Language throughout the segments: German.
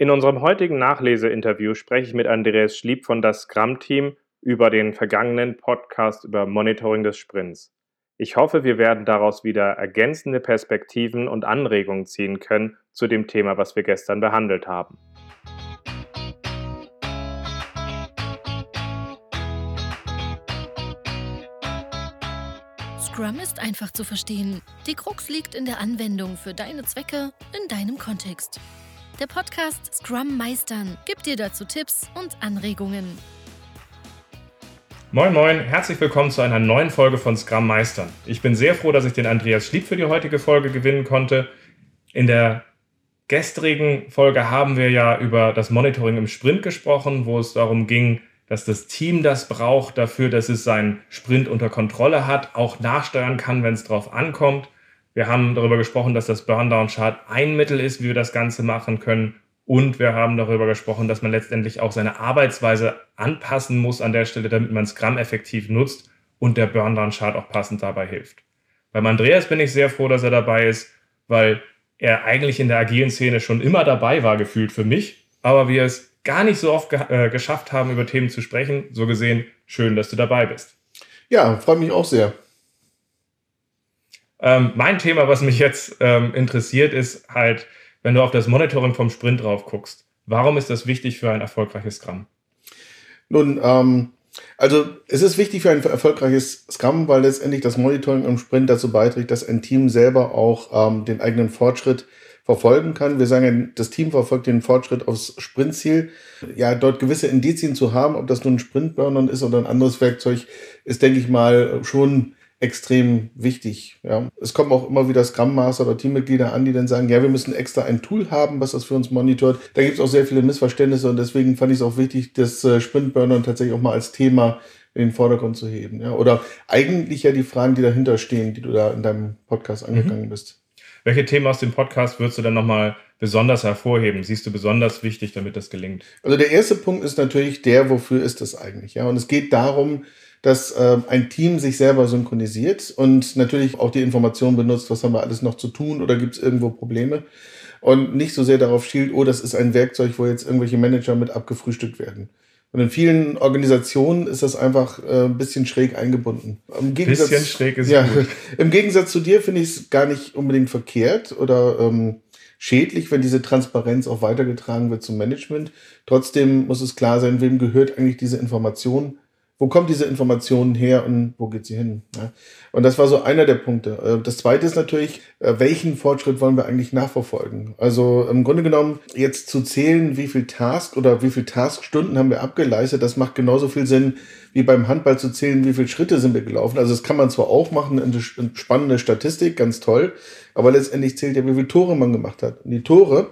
In unserem heutigen Nachleseinterview spreche ich mit Andreas Schlieb von das Scrum-Team über den vergangenen Podcast über Monitoring des Sprints. Ich hoffe, wir werden daraus wieder ergänzende Perspektiven und Anregungen ziehen können zu dem Thema, was wir gestern behandelt haben. Scrum ist einfach zu verstehen. Die Krux liegt in der Anwendung für deine Zwecke in deinem Kontext. Der Podcast Scrum Meistern gibt dir dazu Tipps und Anregungen. Moin Moin, herzlich willkommen zu einer neuen Folge von Scrum Meistern. Ich bin sehr froh, dass ich den Andreas Schlieb für die heutige Folge gewinnen konnte. In der gestrigen Folge haben wir ja über das Monitoring im Sprint gesprochen, wo es darum ging, dass das Team das braucht dafür, dass es seinen Sprint unter Kontrolle hat, auch nachsteuern kann, wenn es drauf ankommt. Wir haben darüber gesprochen, dass das Burndown-Chart ein Mittel ist, wie wir das Ganze machen können. Und wir haben darüber gesprochen, dass man letztendlich auch seine Arbeitsweise anpassen muss an der Stelle, damit man Scrum effektiv nutzt und der Burndown-Chart auch passend dabei hilft. Beim Andreas bin ich sehr froh, dass er dabei ist, weil er eigentlich in der agilen Szene schon immer dabei war, gefühlt für mich, aber wir es gar nicht so oft ge äh, geschafft haben, über Themen zu sprechen. So gesehen, schön, dass du dabei bist. Ja, freut mich auch sehr. Ähm, mein Thema, was mich jetzt ähm, interessiert, ist halt, wenn du auf das Monitoring vom Sprint drauf guckst. Warum ist das wichtig für ein erfolgreiches Scrum? Nun, ähm, also es ist wichtig für ein erfolgreiches Scrum, weil letztendlich das Monitoring im Sprint dazu beiträgt, dass ein Team selber auch ähm, den eigenen Fortschritt verfolgen kann. Wir sagen, das Team verfolgt den Fortschritt aufs Sprintziel. Ja, dort gewisse Indizien zu haben, ob das nun ein Sprintburner ist oder ein anderes Werkzeug, ist, denke ich mal, schon extrem wichtig. Ja. Es kommen auch immer wieder Scrum Master oder Teammitglieder an, die dann sagen, ja, wir müssen extra ein Tool haben, was das für uns monitort. Da gibt es auch sehr viele Missverständnisse und deswegen fand ich es auch wichtig, das äh, Sprintburner tatsächlich auch mal als Thema in den Vordergrund zu heben. Ja. Oder eigentlich ja die Fragen, die dahinter stehen, die du da in deinem Podcast mhm. angegangen mhm. bist. Welche Themen aus dem Podcast würdest du dann nochmal besonders hervorheben? Siehst du besonders wichtig, damit das gelingt? Also der erste Punkt ist natürlich der, wofür ist das eigentlich? Ja, und es geht darum, dass äh, ein Team sich selber synchronisiert und natürlich auch die Information benutzt, was haben wir alles noch zu tun oder gibt es irgendwo Probleme und nicht so sehr darauf schielt, oh, das ist ein Werkzeug, wo jetzt irgendwelche Manager mit abgefrühstückt werden. Und in vielen Organisationen ist das einfach äh, ein bisschen schräg eingebunden. Im Gegensatz, bisschen schräg ist ja, gut. Im Gegensatz zu dir finde ich es gar nicht unbedingt verkehrt oder ähm, schädlich, wenn diese Transparenz auch weitergetragen wird zum Management. Trotzdem muss es klar sein, wem gehört eigentlich diese Information wo kommt diese Information her und wo geht sie hin? Ja? Und das war so einer der Punkte. Äh, das zweite ist natürlich, äh, welchen Fortschritt wollen wir eigentlich nachverfolgen? Also im Grunde genommen jetzt zu zählen, wie viel Task oder wie viel Taskstunden haben wir abgeleistet, das macht genauso viel Sinn, wie beim Handball zu zählen, wie viele Schritte sind wir gelaufen. Also das kann man zwar auch machen, eine spannende Statistik, ganz toll, aber letztendlich zählt ja, wie viele Tore man gemacht hat. Und die Tore,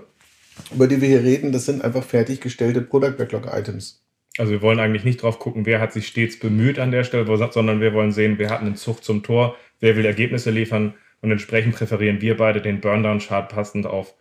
über die wir hier reden, das sind einfach fertiggestellte Product Backlog Items. Also wir wollen eigentlich nicht drauf gucken, wer hat sich stets bemüht an der Stelle, sondern wir wollen sehen, wer hat einen Zug zum Tor, wer will Ergebnisse liefern und entsprechend präferieren wir beide den Burndown-Chart passend auf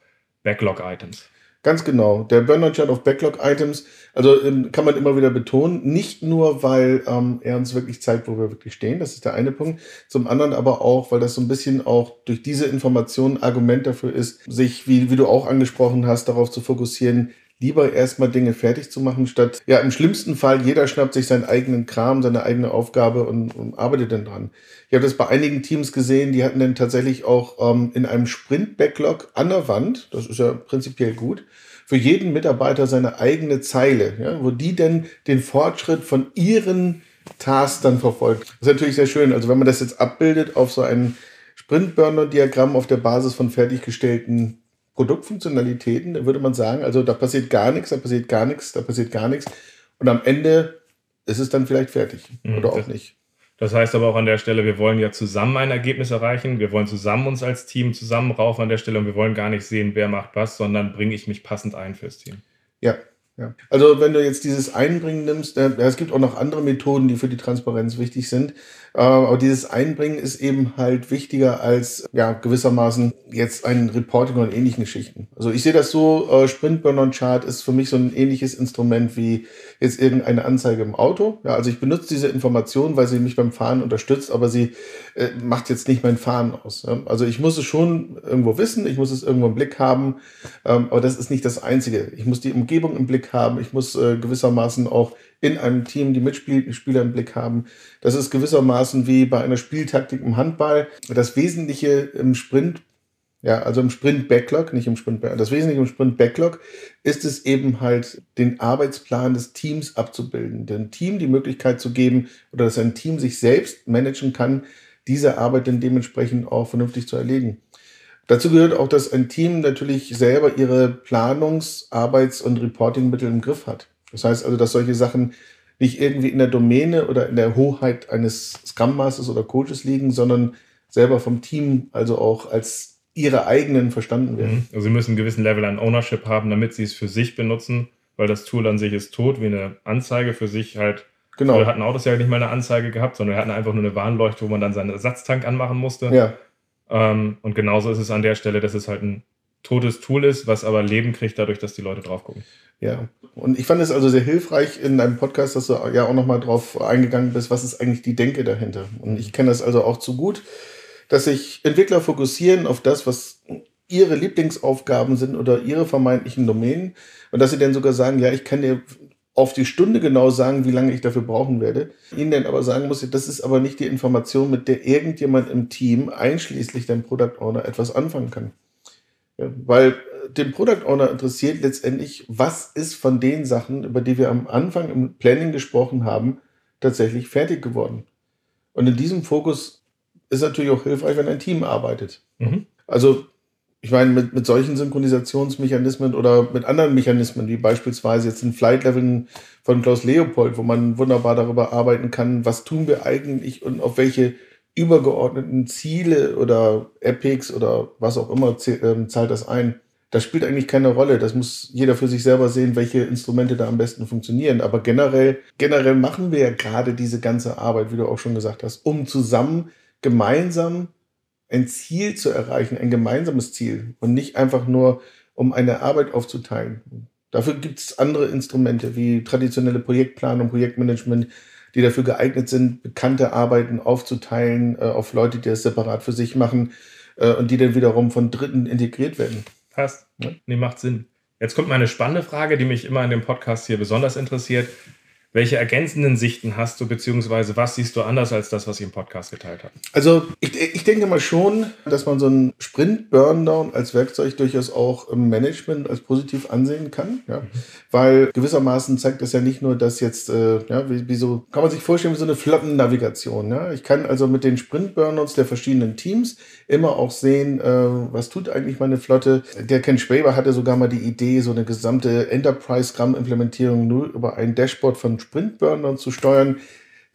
Backlog-Items. Ganz genau. Der Burnout-Chart auf Backlog-Items, also ähm, kann man immer wieder betonen, nicht nur, weil ähm, er uns wirklich zeigt, wo wir wirklich stehen, das ist der eine Punkt, zum anderen aber auch, weil das so ein bisschen auch durch diese Informationen Argument dafür ist, sich, wie, wie du auch angesprochen hast, darauf zu fokussieren, lieber erstmal Dinge fertig zu machen, statt, ja, im schlimmsten Fall, jeder schnappt sich seinen eigenen Kram, seine eigene Aufgabe und, und arbeitet dann dran. Ich habe das bei einigen Teams gesehen, die hatten dann tatsächlich auch ähm, in einem Sprint-Backlog an der Wand, das ist ja prinzipiell gut, für jeden Mitarbeiter seine eigene Zeile, ja, wo die denn den Fortschritt von ihren Tasks dann verfolgt. Das ist natürlich sehr schön. Also wenn man das jetzt abbildet auf so ein Sprint-Burner-Diagramm auf der Basis von fertiggestellten Produktfunktionalitäten, da würde man sagen, also da passiert gar nichts, da passiert gar nichts, da passiert gar nichts. Und am Ende ist es dann vielleicht fertig mhm, oder auch nicht. Das heißt aber auch an der Stelle, wir wollen ja zusammen ein Ergebnis erreichen. Wir wollen zusammen uns als Team zusammenraufen an der Stelle und wir wollen gar nicht sehen, wer macht was, sondern bringe ich mich passend ein fürs Team. Ja, Ja. Also wenn du jetzt dieses Einbringen nimmst, äh, es gibt auch noch andere Methoden, die für die Transparenz wichtig sind. Äh, aber dieses Einbringen ist eben halt wichtiger als ja gewissermaßen jetzt ein Reporting und ähnlichen Geschichten. Also ich sehe das so, äh, Sprint Burn on Chart ist für mich so ein ähnliches Instrument wie jetzt irgendeine Anzeige im Auto. Ja, also ich benutze diese Information, weil sie mich beim Fahren unterstützt, aber sie äh, macht jetzt nicht mein Fahren aus. Ja? Also ich muss es schon irgendwo wissen, ich muss es irgendwo im Blick haben, ähm, aber das ist nicht das Einzige. Ich muss die Umgebung im Blick haben, ich muss äh, gewissermaßen auch in einem Team die Mitspieler im Blick haben. Das ist gewissermaßen wie bei einer Spieltaktik im Handball. Das Wesentliche im Sprint, ja, also im Sprint Backlog, nicht im Sprint, das Wesentliche im Sprint Backlog ist es eben halt, den Arbeitsplan des Teams abzubilden, dem Team die Möglichkeit zu geben oder dass ein Team sich selbst managen kann, diese Arbeit dann dementsprechend auch vernünftig zu erledigen. Dazu gehört auch, dass ein Team natürlich selber ihre Planungs-, Arbeits- und Reportingmittel im Griff hat. Das heißt also, dass solche Sachen nicht irgendwie in der Domäne oder in der Hoheit eines Scrum Masters oder Coaches liegen, sondern selber vom Team, also auch als ihre eigenen verstanden werden. Mhm. Also sie müssen einen gewissen Level an Ownership haben, damit sie es für sich benutzen, weil das Tool an sich ist tot, wie eine Anzeige für sich halt. Genau. Wir hatten Autos ja nicht mal eine Anzeige gehabt, sondern wir hatten einfach nur eine Warnleuchte, wo man dann seinen Ersatztank anmachen musste. Ja. Ähm, und genauso ist es an der Stelle, dass es halt ein totes Tool ist, was aber Leben kriegt dadurch, dass die Leute drauf gucken. Ja, und ich fand es also sehr hilfreich in deinem Podcast, dass du ja auch nochmal drauf eingegangen bist, was ist eigentlich die Denke dahinter. Und ich kenne das also auch zu gut, dass sich Entwickler fokussieren auf das, was ihre Lieblingsaufgaben sind oder ihre vermeintlichen Domänen und dass sie dann sogar sagen, ja, ich kann dir auf die Stunde genau sagen, wie lange ich dafür brauchen werde. Ihnen dann aber sagen muss, das ist aber nicht die Information, mit der irgendjemand im Team, einschließlich dein Product Owner, etwas anfangen kann. Ja, weil den Product Owner interessiert letztendlich, was ist von den Sachen, über die wir am Anfang im Planning gesprochen haben, tatsächlich fertig geworden. Und in diesem Fokus ist natürlich auch hilfreich, wenn ein Team arbeitet. Mhm. Also, ich meine, mit, mit solchen Synchronisationsmechanismen oder mit anderen Mechanismen, wie beispielsweise jetzt den Flight Leveln von Klaus Leopold, wo man wunderbar darüber arbeiten kann, was tun wir eigentlich und auf welche übergeordneten Ziele oder Epics oder was auch immer ähm, zahlt das ein. Das spielt eigentlich keine Rolle. Das muss jeder für sich selber sehen, welche Instrumente da am besten funktionieren. Aber generell, generell machen wir ja gerade diese ganze Arbeit, wie du auch schon gesagt hast, um zusammen gemeinsam ein Ziel zu erreichen, ein gemeinsames Ziel und nicht einfach nur, um eine Arbeit aufzuteilen. Dafür gibt es andere Instrumente wie traditionelle Projektplanung, Projektmanagement, die dafür geeignet sind, bekannte Arbeiten aufzuteilen äh, auf Leute, die das separat für sich machen äh, und die dann wiederum von Dritten integriert werden. Passt. Ja? Nee, macht Sinn. Jetzt kommt meine spannende Frage, die mich immer in dem Podcast hier besonders interessiert. Welche ergänzenden Sichten hast du, beziehungsweise was siehst du anders als das, was ich im Podcast geteilt habe? Also ich, ich denke mal schon, dass man so einen Sprint-Burndown als Werkzeug durchaus auch im Management als positiv ansehen kann. Ja? Mhm. Weil gewissermaßen zeigt das ja nicht nur, dass jetzt, äh, ja, wie, wie, so, kann man sich vorstellen, wie so eine Flottennavigation. Ja? Ich kann also mit den Sprint-Burnouts der verschiedenen Teams immer auch sehen, äh, was tut eigentlich meine Flotte. Der Ken Schwaber hatte sogar mal die Idee, so eine gesamte Enterprise-Scrum-Implementierung nur über ein Dashboard von Sprintburnern zu steuern.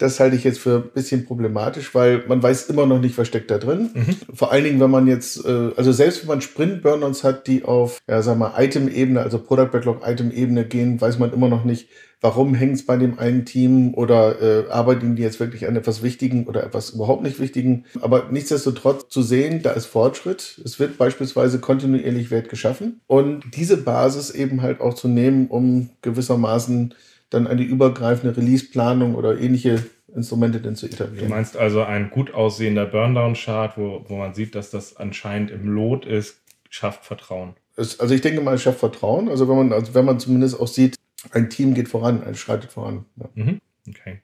Das halte ich jetzt für ein bisschen problematisch, weil man weiß immer noch nicht, was steckt da drin. Mhm. Vor allen Dingen, wenn man jetzt, äh, also selbst wenn man Sprint-Burners hat, die auf, ja, sag mal, Item-Ebene, also Product Backlog-Item-Ebene gehen, weiß man immer noch nicht, warum hängt es bei dem einen Team oder äh, arbeiten die jetzt wirklich an etwas Wichtigen oder etwas überhaupt nicht Wichtigen. Aber nichtsdestotrotz zu sehen, da ist Fortschritt. Es wird beispielsweise kontinuierlich Wert geschaffen und diese Basis eben halt auch zu nehmen, um gewissermaßen dann eine übergreifende Release-Planung oder ähnliche Instrumente denn zu etablieren. Du meinst also ein gut aussehender Burndown-Chart, wo, wo man sieht, dass das anscheinend im Lot ist, schafft Vertrauen. Es, also ich denke mal, es schafft Vertrauen. Also wenn man, also wenn man zumindest auch sieht, ein Team geht voran, ein schreitet voran. Ja. Mhm. Okay.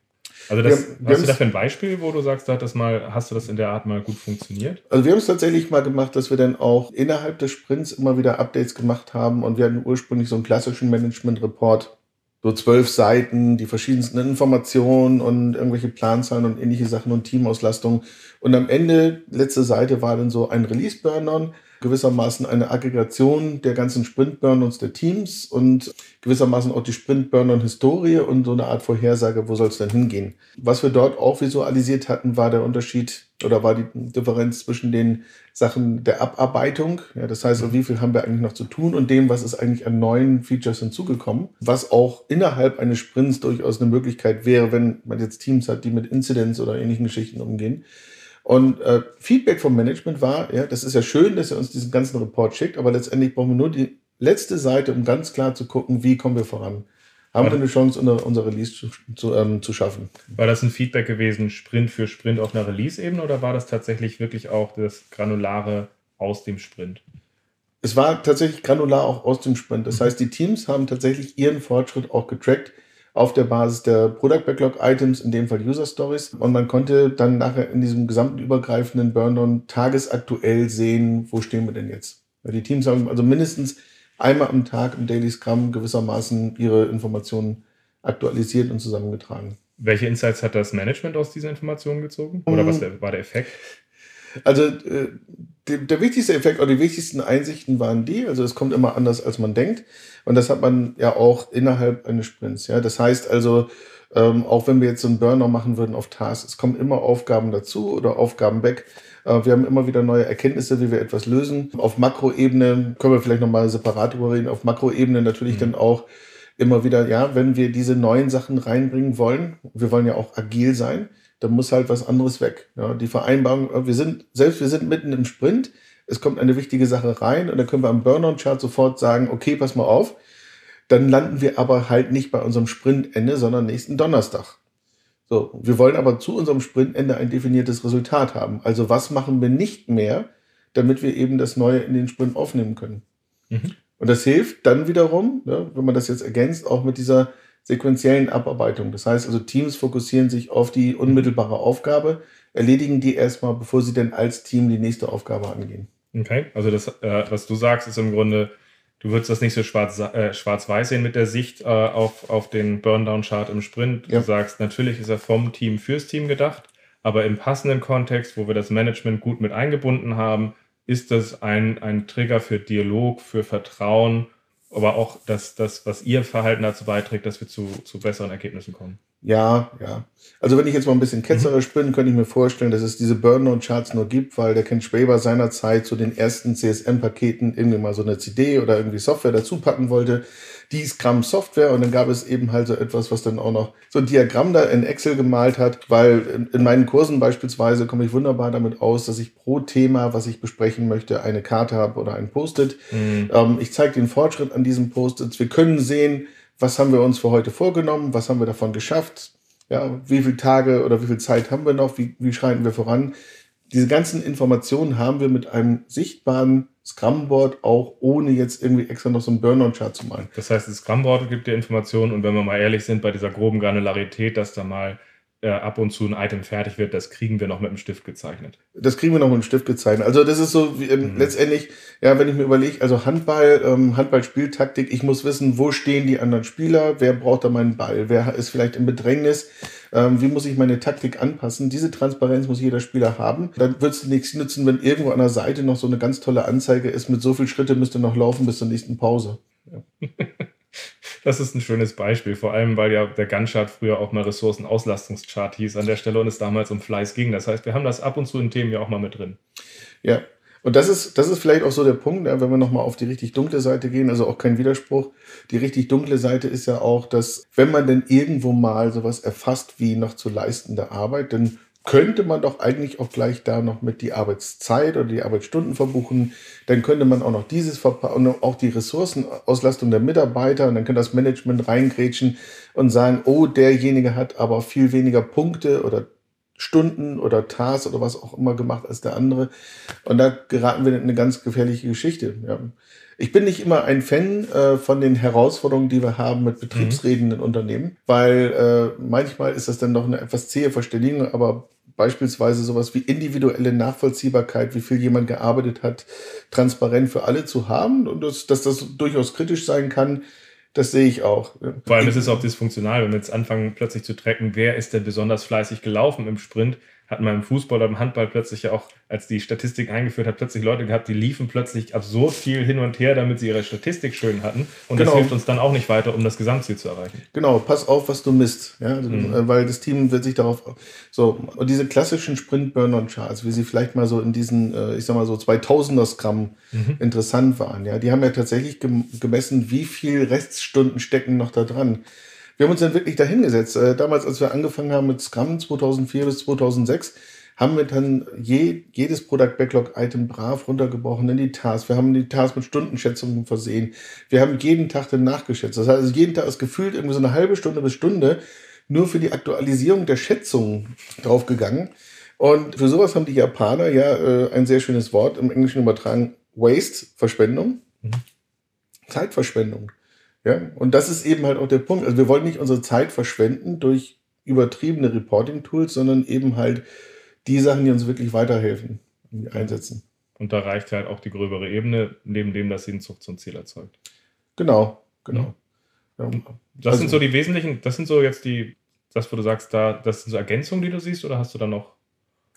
Also das, wir, hast du dafür ein Beispiel, wo du sagst, da hat das mal, hast du das in der Art mal gut funktioniert? Also wir haben es tatsächlich mal gemacht, dass wir dann auch innerhalb des Sprints immer wieder Updates gemacht haben und wir hatten ursprünglich so einen klassischen Management-Report, so zwölf Seiten, die verschiedensten Informationen und irgendwelche Planzahlen und ähnliche Sachen und Teamauslastung. Und am Ende, letzte Seite war dann so ein Release-Burn-On gewissermaßen eine Aggregation der ganzen Sprint-Burn-Ons der Teams und gewissermaßen auch die Sprint-Burn-On-Historie und so eine Art Vorhersage, wo soll es denn hingehen. Was wir dort auch visualisiert hatten, war der Unterschied oder war die Differenz zwischen den Sachen der Abarbeitung, ja, das heißt, wie viel haben wir eigentlich noch zu tun und dem, was ist eigentlich an neuen Features hinzugekommen, was auch innerhalb eines Sprints durchaus eine Möglichkeit wäre, wenn man jetzt Teams hat, die mit Incidents oder ähnlichen Geschichten umgehen. Und äh, Feedback vom Management war, ja, das ist ja schön, dass er uns diesen ganzen Report schickt, aber letztendlich brauchen wir nur die letzte Seite, um ganz klar zu gucken, wie kommen wir voran. Haben wir eine Chance, unser, unser Release zu, zu, ähm, zu schaffen. War das ein Feedback gewesen, Sprint für Sprint auf einer Release-Ebene oder war das tatsächlich wirklich auch das Granulare aus dem Sprint? Es war tatsächlich granular auch aus dem Sprint. Das mhm. heißt, die Teams haben tatsächlich ihren Fortschritt auch getrackt auf der Basis der Product Backlog Items, in dem Fall User Stories. Und man konnte dann nachher in diesem gesamten übergreifenden Burn-On tagesaktuell sehen, wo stehen wir denn jetzt. Die Teams haben also mindestens einmal am Tag im Daily Scrum gewissermaßen ihre Informationen aktualisiert und zusammengetragen. Welche Insights hat das Management aus dieser Information gezogen? Oder was war der Effekt? Also äh, der, der wichtigste Effekt oder die wichtigsten Einsichten waren die, also es kommt immer anders, als man denkt. Und das hat man ja auch innerhalb eines Sprints. Ja, das heißt also, ähm, auch wenn wir jetzt so einen Burner machen würden auf Tasks, es kommen immer Aufgaben dazu oder Aufgaben weg. Äh, wir haben immer wieder neue Erkenntnisse, wie wir etwas lösen. Auf Makroebene können wir vielleicht nochmal separat darüber reden. Auf Makroebene natürlich mhm. dann auch immer wieder, ja, wenn wir diese neuen Sachen reinbringen wollen, wir wollen ja auch agil sein, dann muss halt was anderes weg. Ja, die Vereinbarung, äh, wir sind, selbst wir sind mitten im Sprint, es kommt eine wichtige Sache rein und dann können wir am Burnout-Chart sofort sagen, okay, pass mal auf, dann landen wir aber halt nicht bei unserem Sprintende, sondern nächsten Donnerstag. So, wir wollen aber zu unserem Sprintende ein definiertes Resultat haben. Also was machen wir nicht mehr, damit wir eben das Neue in den Sprint aufnehmen können? Mhm. Und das hilft dann wiederum, ne, wenn man das jetzt ergänzt, auch mit dieser sequenziellen Abarbeitung. Das heißt also, Teams fokussieren sich auf die unmittelbare Aufgabe, erledigen die erstmal, bevor sie dann als Team die nächste Aufgabe angehen. Okay, also das, äh, was du sagst, ist im Grunde, du würdest das nicht so schwarz, äh, schwarz-weiß sehen mit der Sicht äh, auf, auf den Burndown-Chart im Sprint. Ja. Du sagst, natürlich ist er vom Team fürs Team gedacht, aber im passenden Kontext, wo wir das Management gut mit eingebunden haben, ist das ein, ein Trigger für Dialog, für Vertrauen aber auch das, das, was ihr Verhalten dazu beiträgt, dass wir zu, zu besseren Ergebnissen kommen. Ja, ja. Also wenn ich jetzt mal ein bisschen ketzerisch mhm. bin, könnte ich mir vorstellen, dass es diese Burnout-Charts nur gibt, weil der Ken Schwaber seinerzeit zu den ersten CSM-Paketen irgendwie mal so eine CD oder irgendwie Software dazu packen wollte die Scrum Software und dann gab es eben halt so etwas, was dann auch noch so ein Diagramm da in Excel gemalt hat, weil in, in meinen Kursen beispielsweise komme ich wunderbar damit aus, dass ich pro Thema, was ich besprechen möchte, eine Karte habe oder ein Post-it. Mhm. Ähm, ich zeige den Fortschritt an diesen Post-its. Wir können sehen, was haben wir uns für heute vorgenommen, was haben wir davon geschafft, ja, wie viele Tage oder wie viel Zeit haben wir noch, wie, wie schreiten wir voran. Diese ganzen Informationen haben wir mit einem sichtbaren Scrum-Board auch ohne jetzt irgendwie extra noch so einen Burnout-Chart zu malen. Das heißt, das Scrum-Board gibt dir Informationen und wenn wir mal ehrlich sind, bei dieser groben Granularität, dass da mal äh, ab und zu ein Item fertig wird, das kriegen wir noch mit dem Stift gezeichnet. Das kriegen wir noch mit dem Stift gezeichnet. Also das ist so wie, ähm, mhm. letztendlich, ja, wenn ich mir überlege, also Handball, ähm, Handballspieltaktik, ich muss wissen, wo stehen die anderen Spieler, wer braucht da meinen Ball, wer ist vielleicht im Bedrängnis, ähm, wie muss ich meine Taktik anpassen. Diese Transparenz muss jeder Spieler haben. Dann wird es nichts nützen, wenn irgendwo an der Seite noch so eine ganz tolle Anzeige ist, mit so viel Schritte müsst ihr noch laufen bis zur nächsten Pause. Ja. Das ist ein schönes Beispiel, vor allem weil ja der Gantt-Chart früher auch mal Ressourcenauslastungschart hieß an der Stelle und es damals um Fleiß ging. Das heißt, wir haben das ab und zu in Themen ja auch mal mit drin. Ja, und das ist, das ist vielleicht auch so der Punkt, ja, wenn wir nochmal auf die richtig dunkle Seite gehen, also auch kein Widerspruch. Die richtig dunkle Seite ist ja auch, dass wenn man denn irgendwo mal sowas erfasst wie noch zu leistende Arbeit, dann könnte man doch eigentlich auch gleich da noch mit die Arbeitszeit oder die Arbeitsstunden verbuchen. Dann könnte man auch noch dieses und auch die Ressourcenauslastung der Mitarbeiter und dann könnte das Management reingrätschen und sagen, oh, derjenige hat aber viel weniger Punkte oder Stunden oder Tasks oder was auch immer gemacht als der andere. Und da geraten wir in eine ganz gefährliche Geschichte. Ja. Ich bin nicht immer ein Fan äh, von den Herausforderungen, die wir haben mit betriebsredenden mhm. Unternehmen, weil äh, manchmal ist das dann doch eine etwas zähe Verständigung, aber beispielsweise sowas wie individuelle Nachvollziehbarkeit, wie viel jemand gearbeitet hat, transparent für alle zu haben und das, dass das durchaus kritisch sein kann, das sehe ich auch. Vor allem ist es auch dysfunktional, wenn wir jetzt anfangen plötzlich zu tracken, wer ist denn besonders fleißig gelaufen im Sprint, hatten wir im Fußball oder im Handball plötzlich ja auch, als die Statistik eingeführt hat, plötzlich Leute gehabt, die liefen plötzlich absurd viel hin und her, damit sie ihre Statistik schön hatten. Und genau. das hilft uns dann auch nicht weiter, um das Gesamtziel zu erreichen. Genau, pass auf, was du misst. Ja? Mhm. Äh, weil das Team wird sich darauf. So, und diese klassischen Sprint-Burn-on-Charts, wie sie vielleicht mal so in diesen, äh, ich sag mal so 2000er Scrum mhm. interessant waren, ja, die haben ja tatsächlich gemessen, wie viel Reststunden stecken noch da dran. Wir haben uns dann wirklich dahingesetzt. Äh, damals, als wir angefangen haben mit Scrum 2004 bis 2006, haben wir dann je, jedes Product Backlog Item brav runtergebrochen in die Tasks. Wir haben die Tasks mit Stundenschätzungen versehen. Wir haben jeden Tag dann nachgeschätzt. Das heißt, also jeden Tag ist gefühlt irgendwie so eine halbe Stunde bis Stunde nur für die Aktualisierung der Schätzungen draufgegangen. Und für sowas haben die Japaner ja äh, ein sehr schönes Wort im Englischen übertragen. Waste, Verschwendung. Mhm. Zeitverschwendung. Ja, und das ist eben halt auch der Punkt. Also wir wollen nicht unsere Zeit verschwenden durch übertriebene Reporting-Tools, sondern eben halt die Sachen, die uns wirklich weiterhelfen, einsetzen. Und da reicht halt auch die gröbere Ebene, neben dem, dass sie ein Zucht zum Ziel erzeugt. Genau, genau. Ja. Das also, sind so die wesentlichen, das sind so jetzt die, das, wo du sagst, da, das sind so Ergänzungen, die du siehst, oder hast du da noch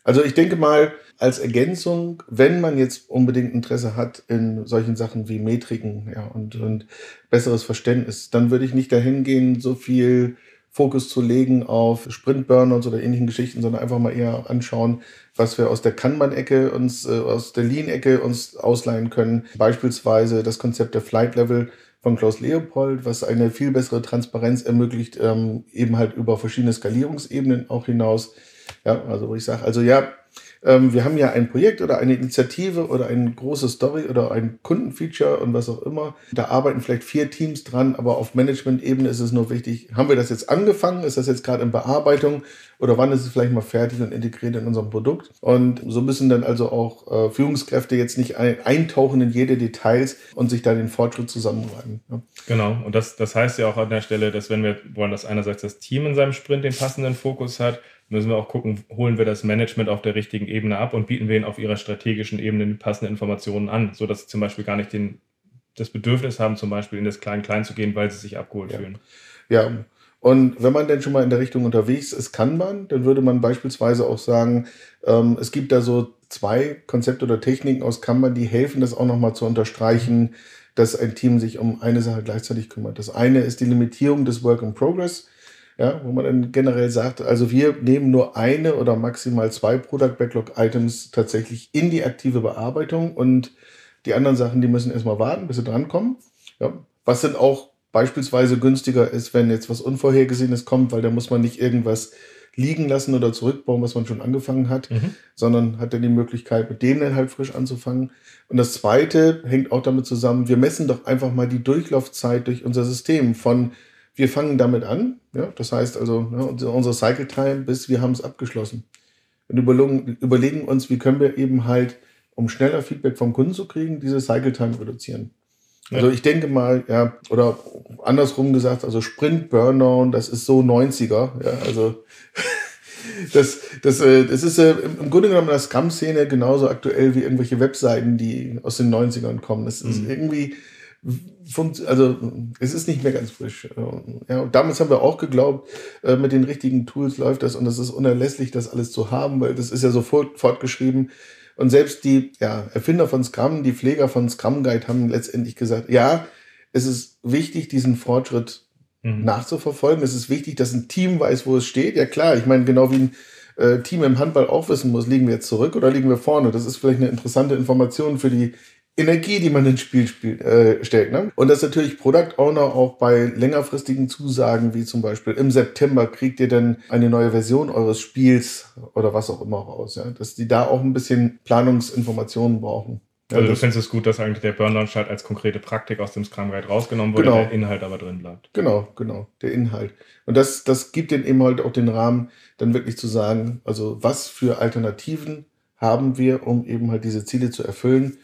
also ich denke mal, als Ergänzung, wenn man jetzt unbedingt Interesse hat in solchen Sachen wie Metriken ja, und, und besseres Verständnis, dann würde ich nicht dahin gehen, so viel Fokus zu legen auf Sprintburnouts oder ähnlichen Geschichten, sondern einfach mal eher anschauen, was wir aus der Kanban-Ecke uns, äh, aus der Lean-Ecke uns ausleihen können. Beispielsweise das Konzept der Flight Level von Klaus Leopold, was eine viel bessere Transparenz ermöglicht, ähm, eben halt über verschiedene Skalierungsebenen auch hinaus. Ja, also wo ich sage, also ja, ähm, wir haben ja ein Projekt oder eine Initiative oder eine große Story oder ein Kundenfeature und was auch immer. Da arbeiten vielleicht vier Teams dran, aber auf Management-Ebene ist es nur wichtig, haben wir das jetzt angefangen? Ist das jetzt gerade in Bearbeitung? Oder wann ist es vielleicht mal fertig und integriert in unserem Produkt? Und so müssen dann also auch äh, Führungskräfte jetzt nicht ein, eintauchen in jede Details und sich da den Fortschritt zusammenreiben. Ja. Genau. Und das, das heißt ja auch an der Stelle, dass wenn wir wollen, dass einerseits das Team in seinem Sprint den passenden Fokus hat, müssen wir auch gucken, holen wir das Management auf der richtigen Ebene ab und bieten wir ihnen auf ihrer strategischen Ebene die passenden Informationen an, sodass sie zum Beispiel gar nicht den, das Bedürfnis haben, zum Beispiel in das Klein-Klein zu gehen, weil sie sich abgeholt ja. fühlen. Ja, und wenn man denn schon mal in der Richtung unterwegs ist, kann man, dann würde man beispielsweise auch sagen, ähm, es gibt da so zwei Konzepte oder Techniken aus Kanban, die helfen, das auch nochmal zu unterstreichen, dass ein Team sich um eine Sache gleichzeitig kümmert. Das eine ist die Limitierung des Work in Progress ja, wo man dann generell sagt, also wir nehmen nur eine oder maximal zwei Product Backlog Items tatsächlich in die aktive Bearbeitung und die anderen Sachen, die müssen erstmal warten, bis sie drankommen. Ja, was dann auch beispielsweise günstiger ist, wenn jetzt was Unvorhergesehenes kommt, weil da muss man nicht irgendwas liegen lassen oder zurückbauen, was man schon angefangen hat, mhm. sondern hat dann die Möglichkeit, mit dem dann halt frisch anzufangen. Und das zweite hängt auch damit zusammen, wir messen doch einfach mal die Durchlaufzeit durch unser System von wir fangen damit an. Ja? Das heißt also, ja, unsere Cycle Time, bis wir haben es abgeschlossen. Und überlegen, überlegen uns, wie können wir eben halt, um schneller Feedback vom Kunden zu kriegen, diese Cycle Time reduzieren. Also ich denke mal, ja, oder andersrum gesagt, also Sprint, Burnout, das ist so 90er. Ja, also das, das, äh, das ist äh, im Grunde genommen in der Scrum-Szene genauso aktuell wie irgendwelche Webseiten, die aus den 90ern kommen. Das ist mhm. irgendwie also es ist nicht mehr ganz frisch. Ja, und damals haben wir auch geglaubt, äh, mit den richtigen Tools läuft das und es ist unerlässlich, das alles zu haben, weil das ist ja sofort fortgeschrieben. Und selbst die ja, Erfinder von Scrum, die Pfleger von Scrum Guide haben letztendlich gesagt, ja, es ist wichtig, diesen Fortschritt mhm. nachzuverfolgen. Es ist wichtig, dass ein Team weiß, wo es steht. Ja klar, ich meine, genau wie ein äh, Team im Handball auch wissen muss, liegen wir jetzt zurück oder liegen wir vorne. Das ist vielleicht eine interessante Information für die Energie, die man ins Spiel spielt, äh, stellt. Ne? Und dass natürlich Product Owner auch bei längerfristigen Zusagen, wie zum Beispiel im September kriegt ihr dann eine neue Version eures Spiels oder was auch immer raus, ja? dass die da auch ein bisschen Planungsinformationen brauchen. Also du findest es gut, dass eigentlich der Burn Launch halt als konkrete Praktik aus dem Scrum Guide rausgenommen wurde, genau. der Inhalt aber drin bleibt. Genau, genau, der Inhalt. Und das, das gibt den eben halt auch den Rahmen, dann wirklich zu sagen, also was für Alternativen haben wir, um eben halt diese Ziele zu erfüllen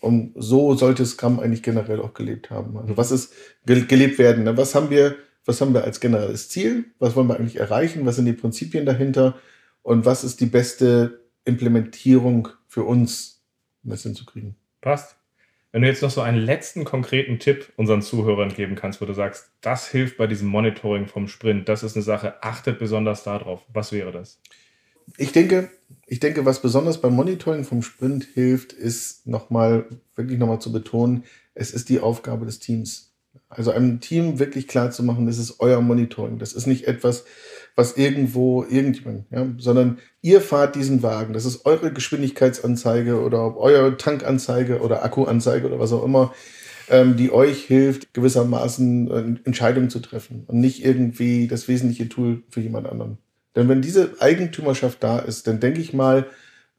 und so sollte Scrum eigentlich generell auch gelebt haben. Also was ist gelebt werden? Ne? Was haben wir, was haben wir als generelles Ziel? Was wollen wir eigentlich erreichen? Was sind die Prinzipien dahinter? Und was ist die beste Implementierung für uns, um das hinzukriegen? Passt. Wenn du jetzt noch so einen letzten konkreten Tipp unseren Zuhörern geben kannst, wo du sagst, das hilft bei diesem Monitoring vom Sprint, das ist eine Sache, achtet besonders darauf. Was wäre das? Ich denke, ich denke, was besonders beim Monitoring vom Sprint hilft, ist nochmal, wirklich nochmal zu betonen, es ist die Aufgabe des Teams. Also einem Team wirklich klar zu machen, das ist euer Monitoring. Das ist nicht etwas, was irgendwo irgendjemand, ja, sondern ihr fahrt diesen Wagen. Das ist eure Geschwindigkeitsanzeige oder eure Tankanzeige oder Akkuanzeige oder was auch immer, ähm, die euch hilft, gewissermaßen äh, Entscheidungen zu treffen und nicht irgendwie das wesentliche Tool für jemand anderen. Denn wenn diese Eigentümerschaft da ist, dann denke ich mal,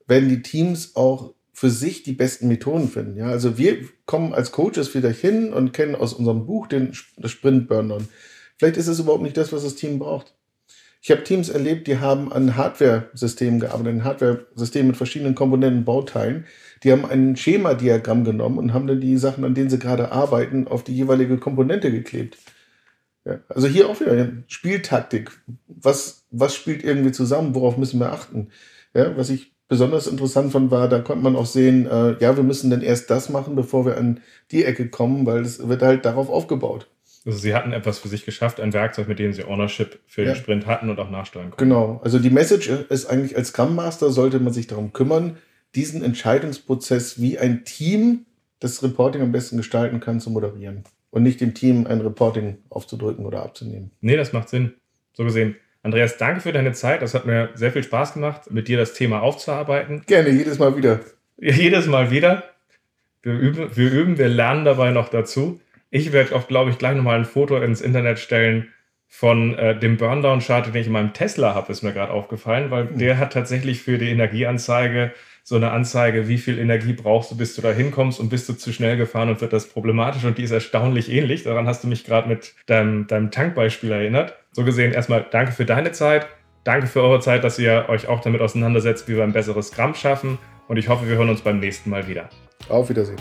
werden die Teams auch für sich die besten Methoden finden. Ja, also wir kommen als Coaches wieder hin und kennen aus unserem Buch den das Sprint Burn-On. Vielleicht ist es überhaupt nicht das, was das Team braucht. Ich habe Teams erlebt, die haben an Hardware-Systemen gearbeitet, ein Hardware-System mit verschiedenen Komponenten, Bauteilen. Die haben ein Schemadiagramm genommen und haben dann die Sachen, an denen sie gerade arbeiten, auf die jeweilige Komponente geklebt. Ja, also hier auch wieder Spieltaktik. Was, was spielt irgendwie zusammen? Worauf müssen wir achten? Ja, was ich besonders interessant fand, war, da konnte man auch sehen, äh, ja, wir müssen dann erst das machen, bevor wir an die Ecke kommen, weil es wird halt darauf aufgebaut. Also sie hatten etwas für sich geschafft, ein Werkzeug, mit dem sie Ownership für ja. den Sprint hatten und auch nachsteuern konnten. Genau. Also die Message ist eigentlich, als Scrum Master sollte man sich darum kümmern, diesen Entscheidungsprozess wie ein Team das Reporting am besten gestalten kann, zu moderieren. Und nicht dem Team ein Reporting aufzudrücken oder abzunehmen. Nee, das macht Sinn. So gesehen. Andreas, danke für deine Zeit. Das hat mir sehr viel Spaß gemacht, mit dir das Thema aufzuarbeiten. Gerne, jedes Mal wieder. Jedes Mal wieder. Wir üben, wir üben, wir lernen dabei noch dazu. Ich werde auch, glaube ich, gleich nochmal ein Foto ins Internet stellen von äh, dem Burndown-Chart, den ich in meinem Tesla habe, ist mir gerade aufgefallen, weil mhm. der hat tatsächlich für die Energieanzeige so eine Anzeige, wie viel Energie brauchst du, bis du da hinkommst und bist du zu schnell gefahren und wird das problematisch und die ist erstaunlich ähnlich. Daran hast du mich gerade mit deinem, deinem Tankbeispiel erinnert. So gesehen erstmal danke für deine Zeit, danke für eure Zeit, dass ihr euch auch damit auseinandersetzt, wie wir ein besseres Gramm schaffen und ich hoffe, wir hören uns beim nächsten Mal wieder. Auf Wiedersehen.